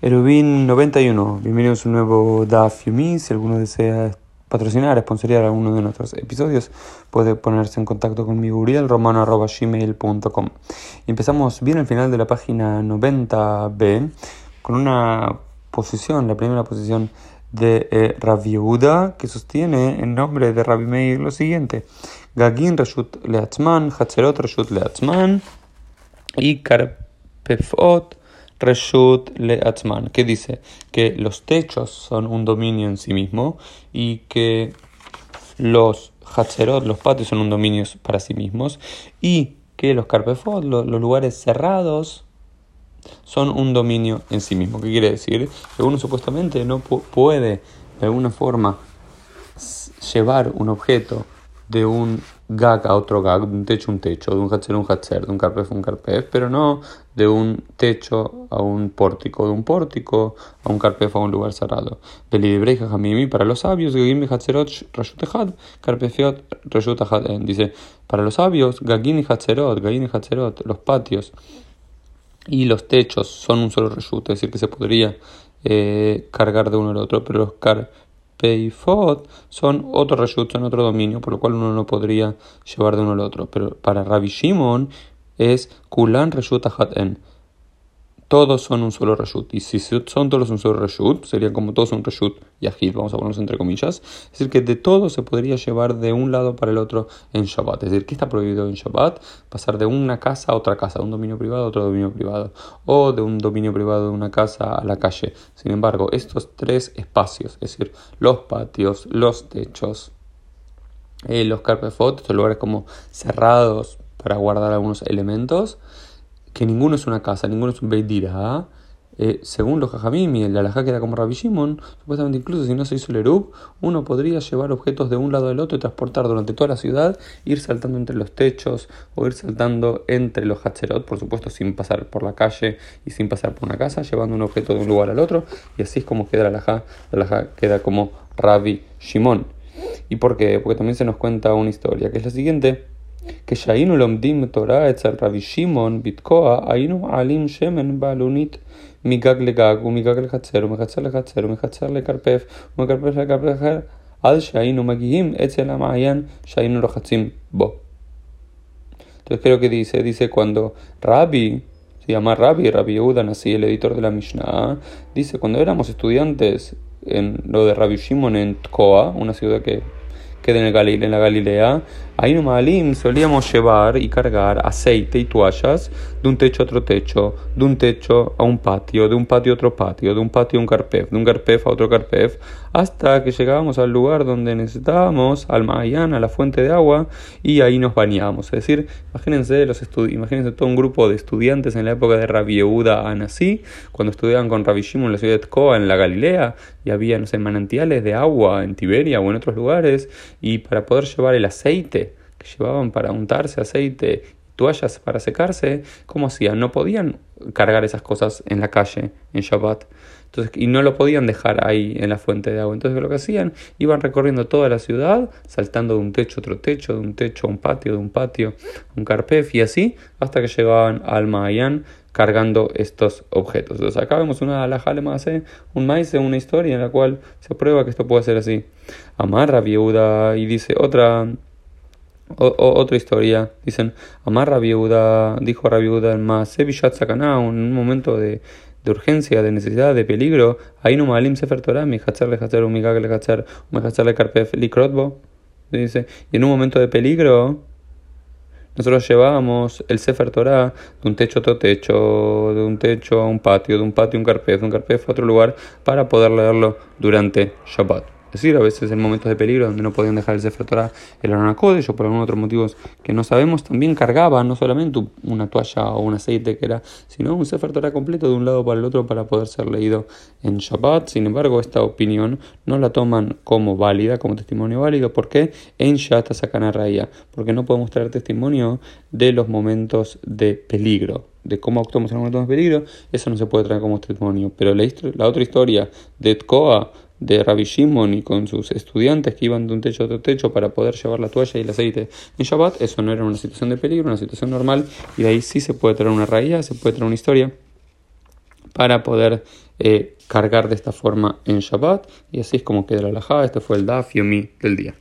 Erubin 91, bienvenidos a un nuevo DAF Yumi. Si alguno desea patrocinar, sponsorear alguno de nuestros episodios, puede ponerse en contacto conmigo, urielromano.gmail.com. Empezamos bien al final de la página 90b con una posición, la primera posición de eh, Rav Yehuda, que sostiene en nombre de Rabbi Meir lo siguiente: Gagin Reshut Leatzman, Hatzerot Reshut Leatzman y Karpefot Reshut Leatzman, que dice que los techos son un dominio en sí mismo y que los Hatzerot, los patios, son un dominio para sí mismos y que los Karpefot, los, lugares cerrados, son un dominio en sí mismo. ¿Qué quiere decir? Que uno supuestamente no puede de alguna forma llevar un objeto de un gag a otro gag, de un techo a un techo, de un hatcher a un hatcher, de un carpef a un carpef, pero no de un techo a un pórtico, de un pórtico a un carpef a un lugar cerrado. Para los sabios, dice, para los sabios, gagin y hatzerot, gagin los patios y los techos son un solo reshut, es decir, que se podría eh, cargar de uno al otro, pero los car Peifot son otro reshut, son otro dominio, por lo cual uno no podría llevar de uno al otro. Pero para Rabbi Shimon es Kulan reshut en todos son un solo reshut. Y si son todos un solo reshut, serían como todos un reshut yahid, vamos a ponerlos entre comillas. Es decir, que de todo se podría llevar de un lado para el otro en Shabbat. Es decir, ¿qué está prohibido en Shabbat? Pasar de una casa a otra casa, de un dominio privado a otro dominio privado, o de un dominio privado de una casa a la calle. Sin embargo, estos tres espacios, es decir, los patios, los techos, eh, los carpefot, estos lugares como cerrados para guardar algunos elementos, que ninguno es una casa, ninguno es un Beit Dira, eh, según los Jajamim y el Alajá queda como Rabbi Shimon, supuestamente incluso si no se hizo el Erub, uno podría llevar objetos de un lado al otro y transportar durante toda la ciudad, ir saltando entre los techos o ir saltando entre los Hacherot, por supuesto sin pasar por la calle y sin pasar por una casa, llevando un objeto de un lugar al otro, y así es como queda el Alajá, el Alajá queda como Rabbi Shimon. ¿Y por qué? Porque también se nos cuenta una historia, que es la siguiente. כשהיינו לומדים תורה אצל רבי שמעון בתקוע, היינו מעלים שמן בעלונית מגג לגג ומגג לחצר ומחצר לחצר ומחצר לכרפף ומכרפף לכרפף אחר עד שהיינו מגיעים אצל המעיין שהיינו רוחצים בו. Entonces creo que dice, dice cuando Rabbi, se llama Rabbi, Rabbi Yehuda Nasi, el editor de la Mishnah, dice cuando éramos estudiantes en lo de Rabbi Shimon en Tkoa, una ciudad que queda en, el Galilea, en la Galilea, ahí en Malim solíamos llevar y cargar aceite y toallas de un techo a otro techo, de un techo a un patio, de un patio a otro patio, de un patio a un carpef, de un carpef a otro carpef, hasta que llegábamos al lugar donde necesitábamos, al Mayan, a la fuente de agua, y ahí nos bañábamos. Es decir, imagínense, los imagínense todo un grupo de estudiantes en la época de Rabbi Yehuda Anasí, cuando estudiaban con Rabbi Shimon en la ciudad de Tkoa, en la Galilea, y había, no sé, manantiales de agua en Tiberia o en otros lugares, y para poder llevar el aceite que llevaban para untarse aceite toallas para secarse, ¿cómo hacían? No podían cargar esas cosas en la calle, en Shabbat. Entonces, y no lo podían dejar ahí en la fuente de agua. Entonces lo que hacían, iban recorriendo toda la ciudad, saltando de un techo a otro techo, de un techo a un patio, de un patio a un carpef y así, hasta que llegaban al Mayan cargando estos objetos. Entonces acá vemos una alajale más, un maíz, una historia en la cual se prueba que esto puede ser así. Amarra viuda y dice otra otra historia, dicen, Amarra viuda, dijo Rabiuda en más, en un momento de, de urgencia, de necesidad, de peligro, no malim sefer Torah, mi hachar le hachar, un migag le hachar, un hachar le karpef dice, y en un momento de peligro, nosotros llevábamos el Sefer Torah de un techo a otro techo, de un techo a un patio, de un patio a un carpef, de un carpef a otro lugar, para poder leerlo durante Shabbat. Es decir, a veces en momentos de peligro donde no podían dejar el Sefer Torah el Arona o por algún otro motivos que no sabemos, también cargaba no solamente una toalla o un aceite que era, sino un Sefer Torah completo de un lado para el otro para poder ser leído en Shabbat. Sin embargo, esta opinión no la toman como válida, como testimonio válido. ¿Por qué? En Shata Raya, porque no podemos traer testimonio de los momentos de peligro de cómo actuamos en los momentos de peligro, eso no se puede traer como testimonio. Pero la, la otra historia de Tkoa, de Rabbi Shimon y con sus estudiantes que iban de un techo a otro techo para poder llevar la toalla y el aceite en Shabbat, eso no era una situación de peligro, una situación normal, y de ahí sí se puede traer una raíz, se puede traer una historia para poder eh, cargar de esta forma en Shabbat. Y así es como queda la halajá. Este fue el Daf Yomi del día.